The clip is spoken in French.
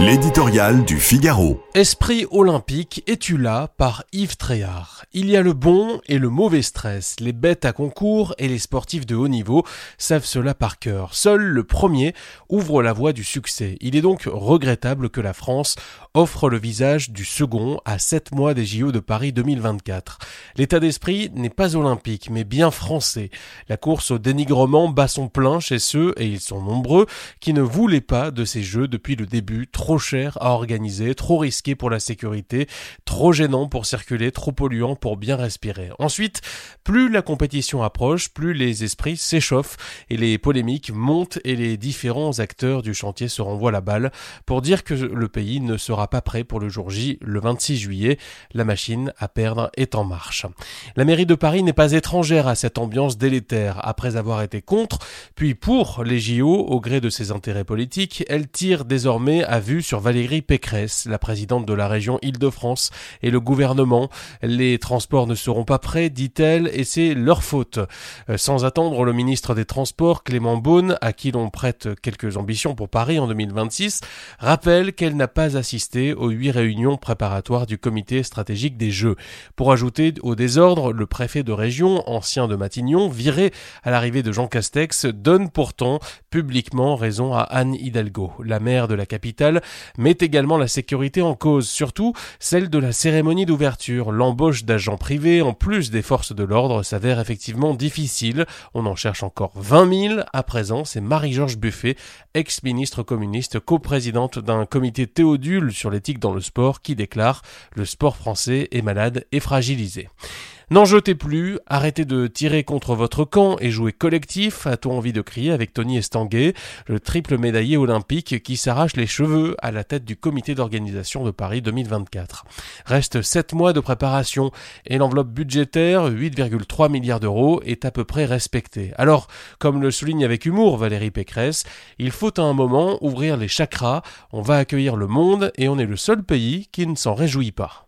L'éditorial du Figaro. Esprit olympique, es-tu là par Yves Tréhard Il y a le bon et le mauvais stress. Les bêtes à concours et les sportifs de haut niveau savent cela par cœur. Seul le premier ouvre la voie du succès. Il est donc regrettable que la France offre le visage du second à 7 mois des JO de Paris 2024. L'état d'esprit n'est pas olympique, mais bien français. La course au dénigrement bat son plein chez ceux, et ils sont nombreux, qui ne voulaient pas de ces jeux depuis le début, cher à organiser, trop risqué pour la sécurité, trop gênant pour circuler, trop polluant pour bien respirer. Ensuite, plus la compétition approche, plus les esprits s'échauffent et les polémiques montent et les différents acteurs du chantier se renvoient la balle pour dire que le pays ne sera pas prêt pour le jour J le 26 juillet. La machine à perdre est en marche. La mairie de Paris n'est pas étrangère à cette ambiance délétère. Après avoir été contre, puis pour les JO au gré de ses intérêts politiques, elle tire désormais à vue sur Valérie Pécresse, la présidente de la région Île-de-France, et le gouvernement. Les transports ne seront pas prêts, dit-elle, et c'est leur faute. Euh, sans attendre, le ministre des Transports, Clément Beaune, à qui l'on prête quelques ambitions pour Paris en 2026, rappelle qu'elle n'a pas assisté aux huit réunions préparatoires du comité stratégique des Jeux. Pour ajouter au désordre, le préfet de région, ancien de Matignon, viré à l'arrivée de Jean Castex, donne pourtant publiquement raison à Anne Hidalgo, la maire de la capitale, met également la sécurité en cause, surtout celle de la cérémonie d'ouverture. L'embauche d'agents privés, en plus des forces de l'ordre, s'avère effectivement difficile. On en cherche encore 20 000. À présent, c'est Marie-Georges Buffet, ex-ministre communiste, coprésidente d'un comité Théodule sur l'éthique dans le sport, qui déclare Le sport français est malade et fragilisé. N'en jetez plus, arrêtez de tirer contre votre camp et jouez collectif, a-t-on envie de crier avec Tony Estanguet, le triple médaillé olympique qui s'arrache les cheveux à la tête du comité d'organisation de Paris 2024. Reste 7 mois de préparation et l'enveloppe budgétaire, 8,3 milliards d'euros, est à peu près respectée. Alors, comme le souligne avec humour Valérie Pécresse, il faut à un moment ouvrir les chakras, on va accueillir le monde et on est le seul pays qui ne s'en réjouit pas.